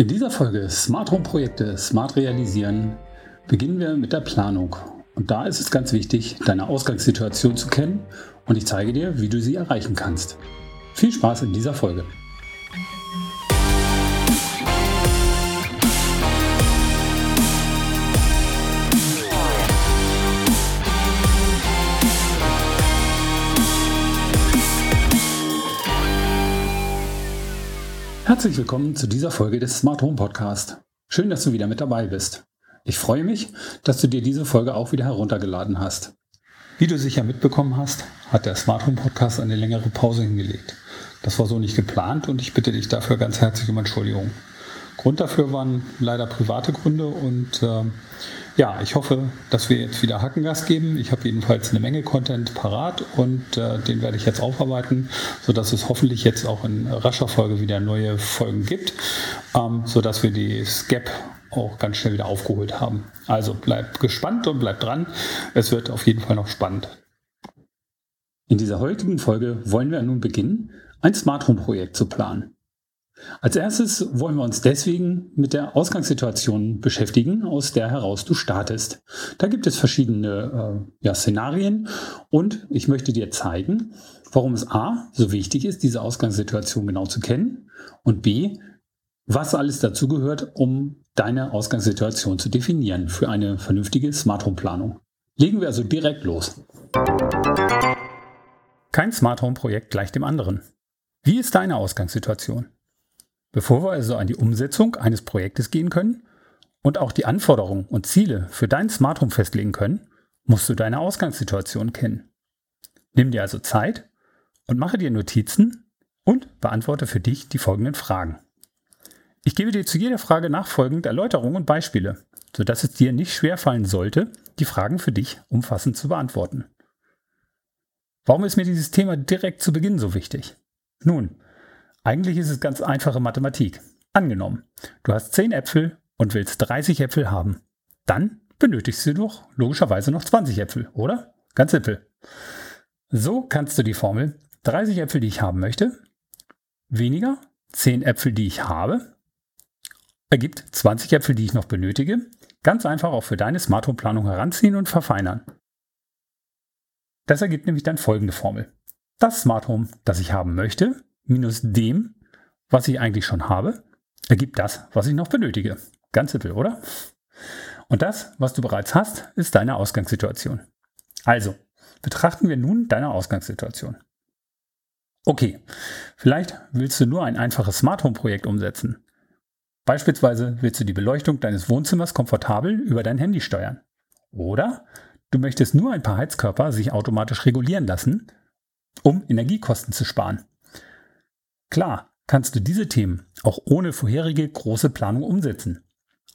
In dieser Folge Smart Home Projekte Smart realisieren beginnen wir mit der Planung. Und da ist es ganz wichtig, deine Ausgangssituation zu kennen und ich zeige dir, wie du sie erreichen kannst. Viel Spaß in dieser Folge. Herzlich willkommen zu dieser Folge des Smart Home Podcast. Schön, dass du wieder mit dabei bist. Ich freue mich, dass du dir diese Folge auch wieder heruntergeladen hast. Wie du sicher mitbekommen hast, hat der Smart Home Podcast eine längere Pause hingelegt. Das war so nicht geplant und ich bitte dich dafür ganz herzlich um Entschuldigung. Grund dafür waren leider private Gründe und äh, ja, ich hoffe, dass wir jetzt wieder Hackengas geben. Ich habe jedenfalls eine Menge Content parat und äh, den werde ich jetzt aufarbeiten, sodass es hoffentlich jetzt auch in rascher Folge wieder neue Folgen gibt, ähm, sodass wir die SCAP auch ganz schnell wieder aufgeholt haben. Also bleib gespannt und bleib dran. Es wird auf jeden Fall noch spannend. In dieser heutigen Folge wollen wir nun beginnen, ein Smart Home Projekt zu planen. Als erstes wollen wir uns deswegen mit der Ausgangssituation beschäftigen, aus der heraus du startest. Da gibt es verschiedene äh, ja, Szenarien und ich möchte dir zeigen, warum es A so wichtig ist, diese Ausgangssituation genau zu kennen und B, was alles dazugehört, um deine Ausgangssituation zu definieren für eine vernünftige Smart Home Planung. Legen wir also direkt los. Kein Smart Home Projekt gleich dem anderen. Wie ist deine Ausgangssituation? Bevor wir also an die Umsetzung eines Projektes gehen können und auch die Anforderungen und Ziele für dein Smart Home festlegen können, musst du deine Ausgangssituation kennen. Nimm dir also Zeit und mache dir Notizen und beantworte für dich die folgenden Fragen. Ich gebe dir zu jeder Frage nachfolgend Erläuterungen und Beispiele, sodass es dir nicht schwerfallen sollte, die Fragen für dich umfassend zu beantworten. Warum ist mir dieses Thema direkt zu Beginn so wichtig? Nun, eigentlich ist es ganz einfache Mathematik. Angenommen, du hast 10 Äpfel und willst 30 Äpfel haben. Dann benötigst du doch logischerweise noch 20 Äpfel, oder? Ganz simpel. So kannst du die Formel 30 Äpfel, die ich haben möchte, weniger 10 Äpfel, die ich habe, ergibt 20 Äpfel, die ich noch benötige, ganz einfach auch für deine Smart Home Planung heranziehen und verfeinern. Das ergibt nämlich dann folgende Formel. Das Smart Home, das ich haben möchte, minus dem, was ich eigentlich schon habe, ergibt das, was ich noch benötige. Ganz simpel, oder? Und das, was du bereits hast, ist deine Ausgangssituation. Also, betrachten wir nun deine Ausgangssituation. Okay, vielleicht willst du nur ein einfaches Smart Home Projekt umsetzen. Beispielsweise willst du die Beleuchtung deines Wohnzimmers komfortabel über dein Handy steuern. Oder du möchtest nur ein paar Heizkörper sich automatisch regulieren lassen, um Energiekosten zu sparen. Klar, kannst du diese Themen auch ohne vorherige große Planung umsetzen.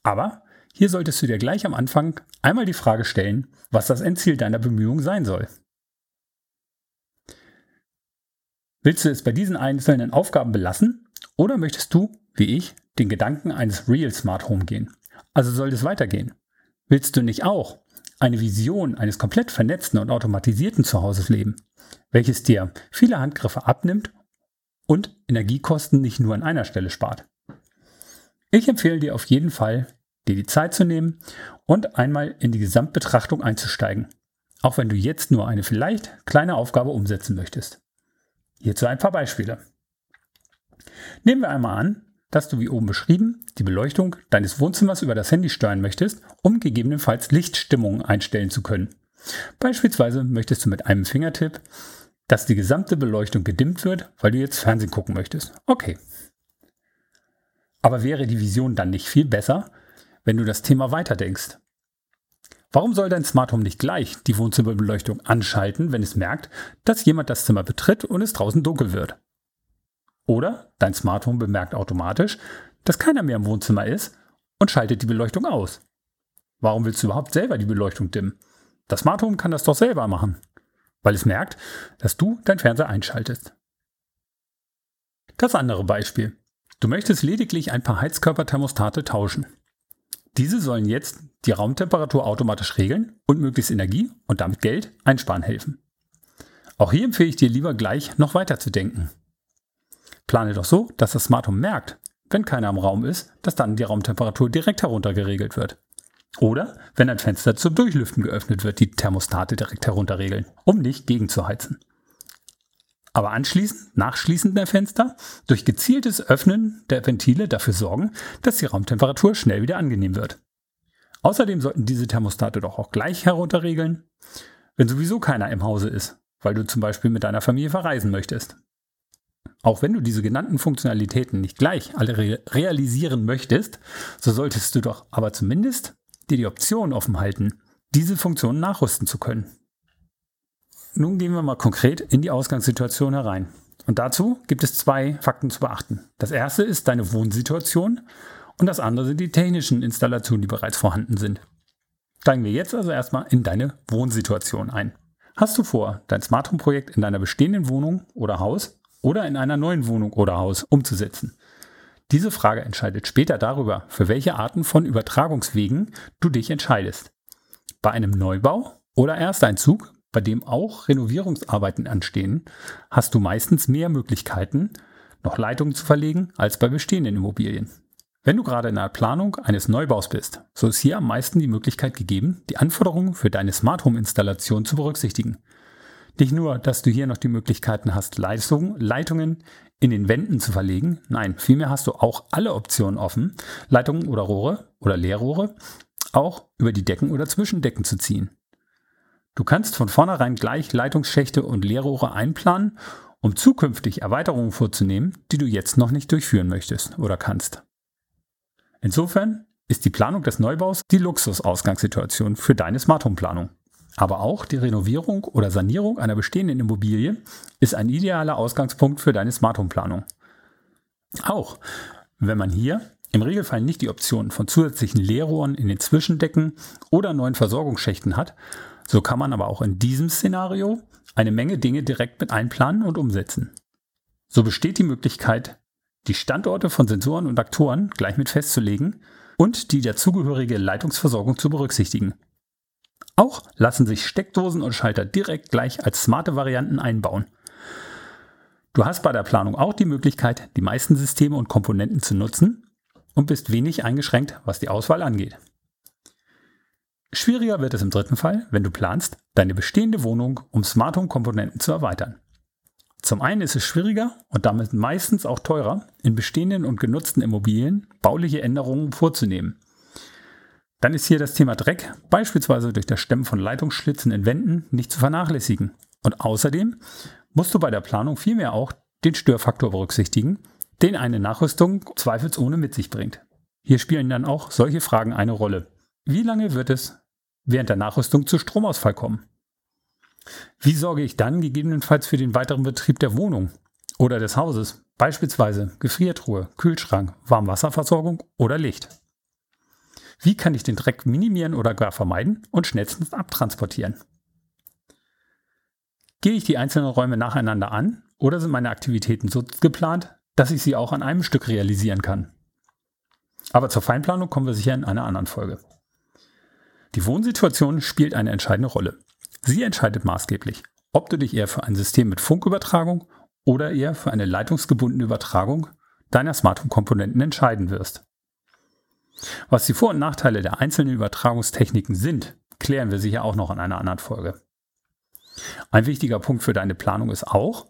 Aber hier solltest du dir gleich am Anfang einmal die Frage stellen, was das Endziel deiner Bemühung sein soll. Willst du es bei diesen einzelnen Aufgaben belassen oder möchtest du, wie ich, den Gedanken eines Real Smart Home gehen? Also soll es weitergehen? Willst du nicht auch eine Vision eines komplett vernetzten und automatisierten Zuhauses leben, welches dir viele Handgriffe abnimmt und Energiekosten nicht nur an einer Stelle spart. Ich empfehle dir auf jeden Fall, dir die Zeit zu nehmen und einmal in die Gesamtbetrachtung einzusteigen, auch wenn du jetzt nur eine vielleicht kleine Aufgabe umsetzen möchtest. Hierzu ein paar Beispiele. Nehmen wir einmal an, dass du wie oben beschrieben die Beleuchtung deines Wohnzimmers über das Handy steuern möchtest, um gegebenenfalls Lichtstimmungen einstellen zu können. Beispielsweise möchtest du mit einem Fingertipp dass die gesamte Beleuchtung gedimmt wird, weil du jetzt Fernsehen gucken möchtest. Okay. Aber wäre die Vision dann nicht viel besser, wenn du das Thema weiterdenkst? Warum soll dein Smart Home nicht gleich die Wohnzimmerbeleuchtung anschalten, wenn es merkt, dass jemand das Zimmer betritt und es draußen dunkel wird? Oder dein Smart Home bemerkt automatisch, dass keiner mehr im Wohnzimmer ist und schaltet die Beleuchtung aus. Warum willst du überhaupt selber die Beleuchtung dimmen? Das Smart Home kann das doch selber machen weil es merkt, dass du dein Fernseher einschaltest. Das andere Beispiel. Du möchtest lediglich ein paar Heizkörperthermostate tauschen. Diese sollen jetzt die Raumtemperatur automatisch regeln und möglichst Energie und damit Geld einsparen helfen. Auch hier empfehle ich dir lieber gleich noch weiter zu denken. Plane doch so, dass das Smart Home merkt, wenn keiner im Raum ist, dass dann die Raumtemperatur direkt heruntergeregelt wird. Oder wenn ein Fenster zum Durchlüften geöffnet wird, die Thermostate direkt herunterregeln, um nicht gegenzuheizen. Aber anschließend, nachschließend der Fenster, durch gezieltes Öffnen der Ventile dafür sorgen, dass die Raumtemperatur schnell wieder angenehm wird. Außerdem sollten diese Thermostate doch auch gleich herunterregeln, wenn sowieso keiner im Hause ist, weil du zum Beispiel mit deiner Familie verreisen möchtest. Auch wenn du diese genannten Funktionalitäten nicht gleich alle re realisieren möchtest, so solltest du doch aber zumindest dir die Option offen halten, diese Funktionen nachrüsten zu können. Nun gehen wir mal konkret in die Ausgangssituation herein. Und dazu gibt es zwei Fakten zu beachten. Das erste ist deine Wohnsituation und das andere sind die technischen Installationen, die bereits vorhanden sind. Steigen wir jetzt also erstmal in deine Wohnsituation ein. Hast du vor, dein Smart Home Projekt in deiner bestehenden Wohnung oder Haus oder in einer neuen Wohnung oder Haus umzusetzen? Diese Frage entscheidet später darüber, für welche Arten von Übertragungswegen du dich entscheidest. Bei einem Neubau oder Ersteinzug, bei dem auch Renovierungsarbeiten anstehen, hast du meistens mehr Möglichkeiten, noch Leitungen zu verlegen als bei bestehenden Immobilien. Wenn du gerade in der Planung eines Neubaus bist, so ist hier am meisten die Möglichkeit gegeben, die Anforderungen für deine Smart Home Installation zu berücksichtigen. Nicht nur, dass du hier noch die Möglichkeiten hast, Leistungen, Leitungen in den Wänden zu verlegen, nein, vielmehr hast du auch alle Optionen offen, Leitungen oder Rohre oder Leerrohre auch über die Decken oder Zwischendecken zu ziehen. Du kannst von vornherein gleich Leitungsschächte und Leerrohre einplanen, um zukünftig Erweiterungen vorzunehmen, die du jetzt noch nicht durchführen möchtest oder kannst. Insofern ist die Planung des Neubaus die Luxusausgangssituation für deine Smart Home Planung. Aber auch die Renovierung oder Sanierung einer bestehenden Immobilie ist ein idealer Ausgangspunkt für deine Smart Home Planung. Auch wenn man hier im Regelfall nicht die Option von zusätzlichen Leerrohren in den Zwischendecken oder neuen Versorgungsschächten hat, so kann man aber auch in diesem Szenario eine Menge Dinge direkt mit einplanen und umsetzen. So besteht die Möglichkeit, die Standorte von Sensoren und Aktoren gleich mit festzulegen und die dazugehörige Leitungsversorgung zu berücksichtigen. Auch lassen sich Steckdosen und Schalter direkt gleich als smarte Varianten einbauen. Du hast bei der Planung auch die Möglichkeit, die meisten Systeme und Komponenten zu nutzen und bist wenig eingeschränkt, was die Auswahl angeht. Schwieriger wird es im dritten Fall, wenn du planst, deine bestehende Wohnung um Smart Home Komponenten zu erweitern. Zum einen ist es schwieriger und damit meistens auch teurer, in bestehenden und genutzten Immobilien bauliche Änderungen vorzunehmen. Dann ist hier das Thema Dreck, beispielsweise durch das Stemmen von Leitungsschlitzen in Wänden, nicht zu vernachlässigen. Und außerdem musst du bei der Planung vielmehr auch den Störfaktor berücksichtigen, den eine Nachrüstung zweifelsohne mit sich bringt. Hier spielen dann auch solche Fragen eine Rolle. Wie lange wird es während der Nachrüstung zu Stromausfall kommen? Wie sorge ich dann gegebenenfalls für den weiteren Betrieb der Wohnung oder des Hauses, beispielsweise Gefriertruhe, Kühlschrank, Warmwasserversorgung oder Licht? Wie kann ich den Dreck minimieren oder gar vermeiden und schnellstens abtransportieren? Gehe ich die einzelnen Räume nacheinander an oder sind meine Aktivitäten so geplant, dass ich sie auch an einem Stück realisieren kann? Aber zur Feinplanung kommen wir sicher in einer anderen Folge. Die Wohnsituation spielt eine entscheidende Rolle. Sie entscheidet maßgeblich, ob du dich eher für ein System mit Funkübertragung oder eher für eine leitungsgebundene Übertragung deiner Smart Home Komponenten entscheiden wirst. Was die Vor- und Nachteile der einzelnen Übertragungstechniken sind, klären wir sicher auch noch in einer anderen Folge. Ein wichtiger Punkt für deine Planung ist auch,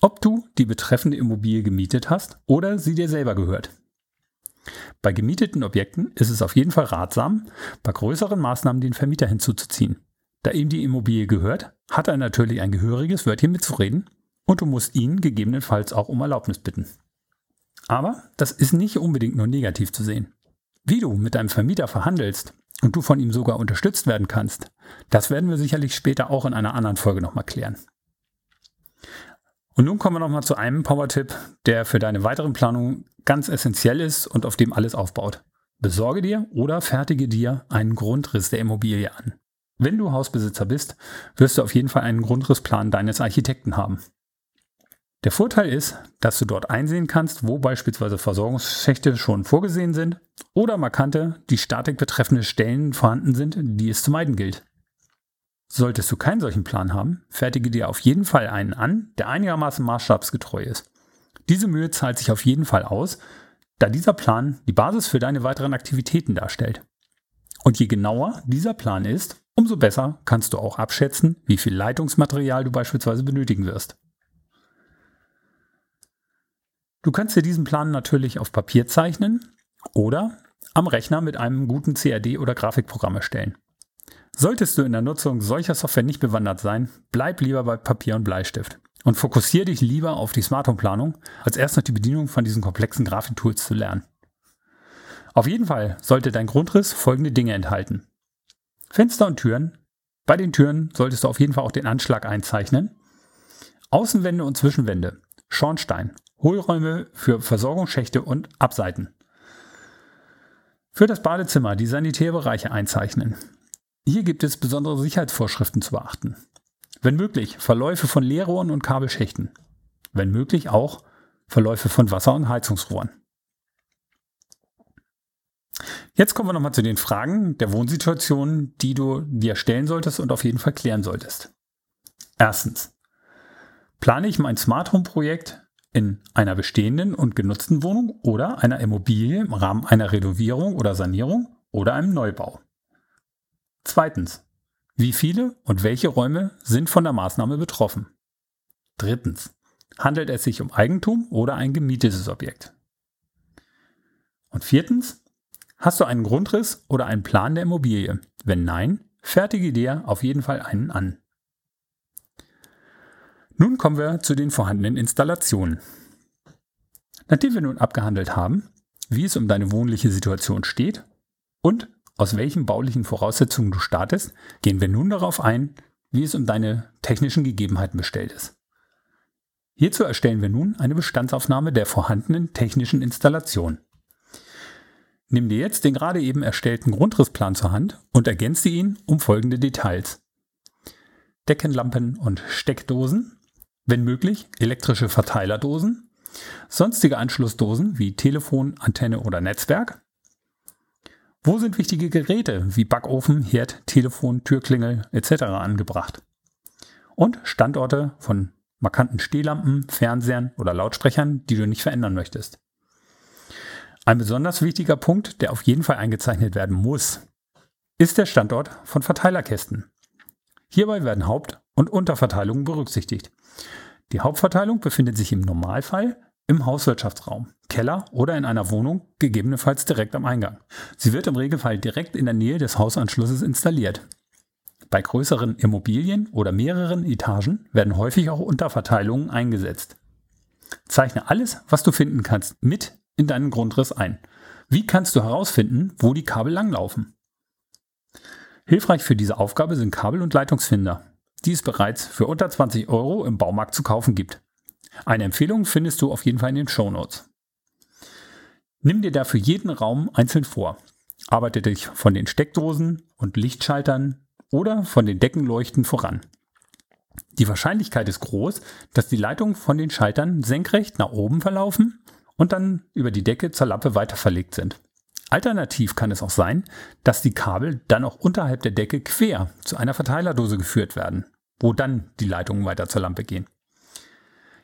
ob du die betreffende Immobilie gemietet hast oder sie dir selber gehört. Bei gemieteten Objekten ist es auf jeden Fall ratsam, bei größeren Maßnahmen den Vermieter hinzuzuziehen. Da ihm die Immobilie gehört, hat er natürlich ein gehöriges Wörtchen mitzureden und du musst ihn gegebenenfalls auch um Erlaubnis bitten. Aber das ist nicht unbedingt nur negativ zu sehen. Wie du mit deinem Vermieter verhandelst und du von ihm sogar unterstützt werden kannst, das werden wir sicherlich später auch in einer anderen Folge nochmal klären. Und nun kommen wir nochmal zu einem Power-Tipp, der für deine weiteren Planungen ganz essentiell ist und auf dem alles aufbaut. Besorge dir oder fertige dir einen Grundriss der Immobilie an. Wenn du Hausbesitzer bist, wirst du auf jeden Fall einen Grundrissplan deines Architekten haben. Der Vorteil ist, dass du dort einsehen kannst, wo beispielsweise Versorgungsschächte schon vorgesehen sind oder markante, die Statik betreffende Stellen vorhanden sind, die es zu meiden gilt. Solltest du keinen solchen Plan haben, fertige dir auf jeden Fall einen an, der einigermaßen maßstabsgetreu ist. Diese Mühe zahlt sich auf jeden Fall aus, da dieser Plan die Basis für deine weiteren Aktivitäten darstellt. Und je genauer dieser Plan ist, umso besser kannst du auch abschätzen, wie viel Leitungsmaterial du beispielsweise benötigen wirst. Du kannst dir diesen Plan natürlich auf Papier zeichnen oder am Rechner mit einem guten CAD oder Grafikprogramm erstellen. Solltest du in der Nutzung solcher Software nicht bewandert sein, bleib lieber bei Papier und Bleistift und fokussiere dich lieber auf die Smart Home Planung, als erst noch die Bedienung von diesen komplexen Grafiktools zu lernen. Auf jeden Fall sollte dein Grundriss folgende Dinge enthalten. Fenster und Türen. Bei den Türen solltest du auf jeden Fall auch den Anschlag einzeichnen. Außenwände und Zwischenwände. Schornstein. Hohlräume für Versorgungsschächte und Abseiten. Für das Badezimmer die Sanitärbereiche einzeichnen. Hier gibt es besondere Sicherheitsvorschriften zu beachten. Wenn möglich, Verläufe von Leerrohren und Kabelschächten. Wenn möglich auch Verläufe von Wasser- und Heizungsrohren. Jetzt kommen wir nochmal zu den Fragen der Wohnsituation, die du dir stellen solltest und auf jeden Fall klären solltest. Erstens. Plane ich mein Smart Home Projekt in einer bestehenden und genutzten Wohnung oder einer Immobilie im Rahmen einer Renovierung oder Sanierung oder einem Neubau? Zweitens. Wie viele und welche Räume sind von der Maßnahme betroffen? Drittens. Handelt es sich um Eigentum oder ein gemietetes Objekt? Und viertens. Hast du einen Grundriss oder einen Plan der Immobilie? Wenn nein, fertige dir auf jeden Fall einen an. Nun kommen wir zu den vorhandenen Installationen. Nachdem wir nun abgehandelt haben, wie es um deine wohnliche Situation steht und aus welchen baulichen Voraussetzungen du startest, gehen wir nun darauf ein, wie es um deine technischen Gegebenheiten bestellt ist. Hierzu erstellen wir nun eine Bestandsaufnahme der vorhandenen technischen Installation. Nimm dir jetzt den gerade eben erstellten Grundrissplan zur Hand und ergänze ihn um folgende Details. Deckenlampen und Steckdosen, wenn möglich elektrische Verteilerdosen, sonstige Anschlussdosen wie Telefon, Antenne oder Netzwerk, wo sind wichtige Geräte wie Backofen, Herd, Telefon, Türklingel etc. angebracht? Und Standorte von markanten Stehlampen, Fernsehern oder Lautsprechern, die du nicht verändern möchtest. Ein besonders wichtiger Punkt, der auf jeden Fall eingezeichnet werden muss, ist der Standort von Verteilerkästen. Hierbei werden Haupt- und Unterverteilungen berücksichtigt. Die Hauptverteilung befindet sich im Normalfall im Hauswirtschaftsraum, Keller oder in einer Wohnung, gegebenenfalls direkt am Eingang. Sie wird im Regelfall direkt in der Nähe des Hausanschlusses installiert. Bei größeren Immobilien oder mehreren Etagen werden häufig auch Unterverteilungen eingesetzt. Zeichne alles, was du finden kannst, mit in deinen Grundriss ein. Wie kannst du herausfinden, wo die Kabel langlaufen? Hilfreich für diese Aufgabe sind Kabel- und Leitungsfinder, die es bereits für unter 20 Euro im Baumarkt zu kaufen gibt. Eine Empfehlung findest du auf jeden Fall in den Show Notes. Nimm dir dafür jeden Raum einzeln vor. Arbeite dich von den Steckdosen und Lichtschaltern oder von den Deckenleuchten voran. Die Wahrscheinlichkeit ist groß, dass die Leitungen von den Schaltern senkrecht nach oben verlaufen und dann über die Decke zur Lampe weiter verlegt sind. Alternativ kann es auch sein, dass die Kabel dann auch unterhalb der Decke quer zu einer Verteilerdose geführt werden, wo dann die Leitungen weiter zur Lampe gehen.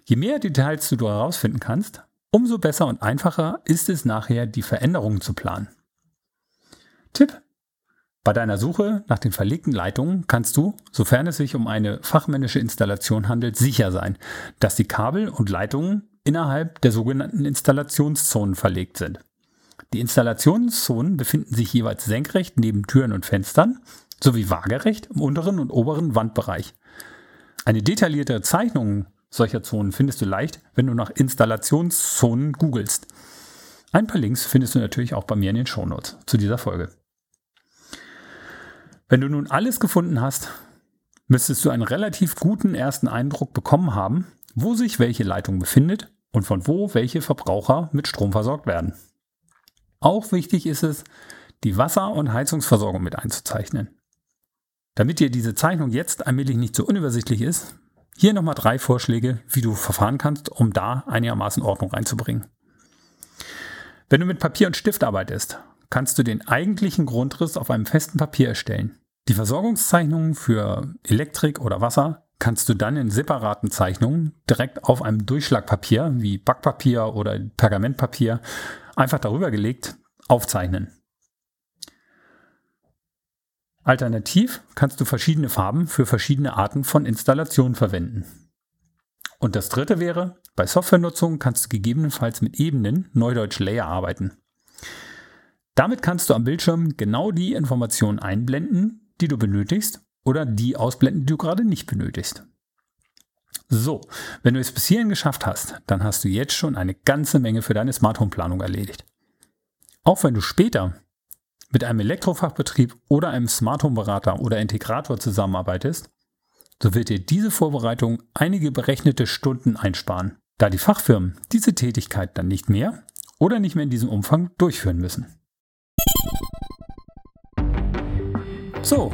Je mehr Details du herausfinden kannst, umso besser und einfacher ist es nachher, die Veränderungen zu planen. Tipp. Bei deiner Suche nach den verlegten Leitungen kannst du, sofern es sich um eine fachmännische Installation handelt, sicher sein, dass die Kabel und Leitungen innerhalb der sogenannten Installationszonen verlegt sind. Die Installationszonen befinden sich jeweils senkrecht neben Türen und Fenstern sowie waagerecht im unteren und oberen Wandbereich. Eine detaillierte Zeichnung solcher Zonen findest du leicht, wenn du nach Installationszonen googelst. Ein paar Links findest du natürlich auch bei mir in den Shownotes zu dieser Folge. Wenn du nun alles gefunden hast, müsstest du einen relativ guten ersten Eindruck bekommen haben, wo sich welche Leitung befindet und von wo welche Verbraucher mit Strom versorgt werden. Auch wichtig ist es, die Wasser- und Heizungsversorgung mit einzuzeichnen. Damit dir diese Zeichnung jetzt allmählich nicht so unübersichtlich ist, hier nochmal drei Vorschläge, wie du verfahren kannst, um da einigermaßen Ordnung reinzubringen. Wenn du mit Papier und Stift arbeitest, kannst du den eigentlichen Grundriss auf einem festen Papier erstellen. Die Versorgungszeichnungen für Elektrik oder Wasser kannst du dann in separaten Zeichnungen direkt auf einem Durchschlagpapier wie Backpapier oder Pergamentpapier einfach darüber gelegt aufzeichnen. Alternativ kannst du verschiedene Farben für verschiedene Arten von Installationen verwenden. Und das dritte wäre, bei Softwarenutzung kannst du gegebenenfalls mit Ebenen, neudeutsch Layer, arbeiten. Damit kannst du am Bildschirm genau die Informationen einblenden, die du benötigst oder die ausblenden, die du gerade nicht benötigst. So, wenn du es bis hierhin geschafft hast, dann hast du jetzt schon eine ganze Menge für deine Smart Home Planung erledigt. Auch wenn du später mit einem Elektrofachbetrieb oder einem Smart Home Berater oder Integrator zusammenarbeitest, so wird dir diese Vorbereitung einige berechnete Stunden einsparen, da die Fachfirmen diese Tätigkeit dann nicht mehr oder nicht mehr in diesem Umfang durchführen müssen. So,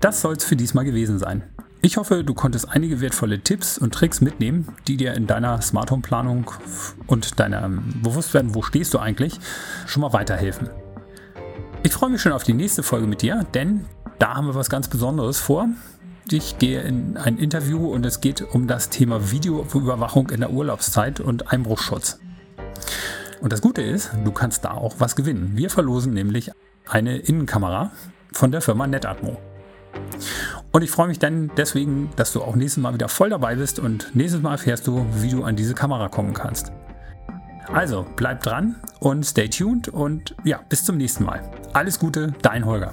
das soll es für diesmal gewesen sein. Ich hoffe, du konntest einige wertvolle Tipps und Tricks mitnehmen, die dir in deiner Smart Home Planung und deinem Bewusstwerden, wo stehst du eigentlich, schon mal weiterhelfen. Ich freue mich schon auf die nächste Folge mit dir, denn da haben wir was ganz Besonderes vor. Ich gehe in ein Interview und es geht um das Thema Videoüberwachung in der Urlaubszeit und Einbruchschutz. Und das Gute ist, du kannst da auch was gewinnen. Wir verlosen nämlich eine Innenkamera von der Firma Netatmo. Und ich freue mich dann deswegen, dass du auch nächstes Mal wieder voll dabei bist und nächstes Mal erfährst du, wie du an diese Kamera kommen kannst. Also bleib dran und stay tuned und ja, bis zum nächsten Mal. Alles Gute, dein Holger.